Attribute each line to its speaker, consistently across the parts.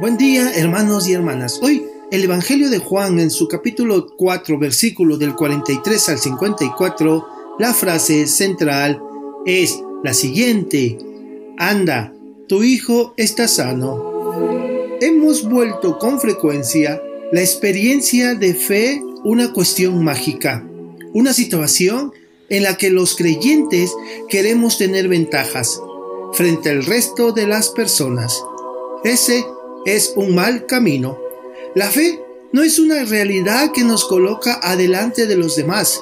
Speaker 1: Buen día, hermanos y hermanas. Hoy el Evangelio de Juan en su capítulo 4, versículo del 43 al 54, la frase central es la siguiente. Anda, tu hijo está sano. Hemos vuelto con frecuencia la experiencia de fe una cuestión mágica, una situación en la que los creyentes queremos tener ventajas frente al resto de las personas. Ese es un mal camino. La fe no es una realidad que nos coloca adelante de los demás.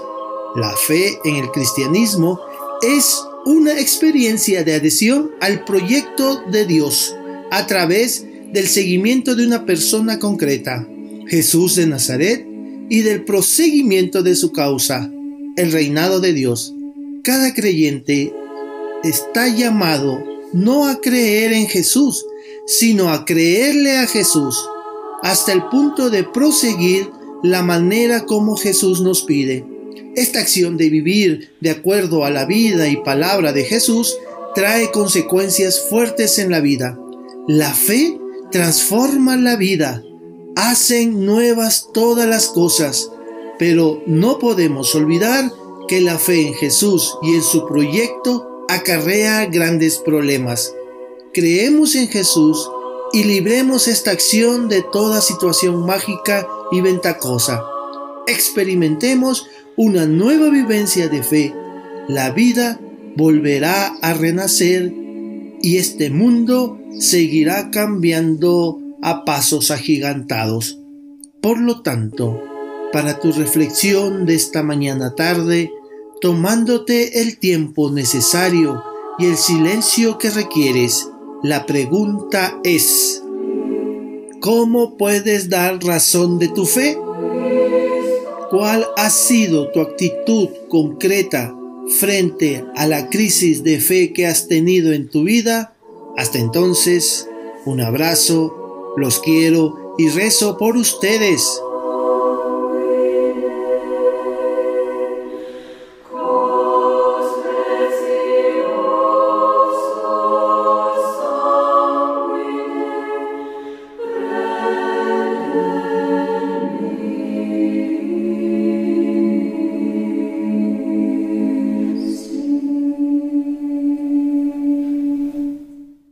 Speaker 1: La fe en el cristianismo es una experiencia de adhesión al proyecto de Dios a través del seguimiento de una persona concreta, Jesús de Nazaret, y del proseguimiento de su causa, el reinado de Dios. Cada creyente está llamado no a creer en Jesús, sino a creerle a Jesús, hasta el punto de proseguir la manera como Jesús nos pide. Esta acción de vivir de acuerdo a la vida y palabra de Jesús trae consecuencias fuertes en la vida. La fe transforma la vida, hacen nuevas todas las cosas, pero no podemos olvidar que la fe en Jesús y en su proyecto acarrea grandes problemas creemos en Jesús y libremos esta acción de toda situación mágica y ventajosa. Experimentemos una nueva vivencia de fe. La vida volverá a renacer y este mundo seguirá cambiando a pasos agigantados. Por lo tanto, para tu reflexión de esta mañana tarde, tomándote el tiempo necesario y el silencio que requieres, la pregunta es, ¿cómo puedes dar razón de tu fe? ¿Cuál ha sido tu actitud concreta frente a la crisis de fe que has tenido en tu vida? Hasta entonces, un abrazo, los quiero y rezo por ustedes.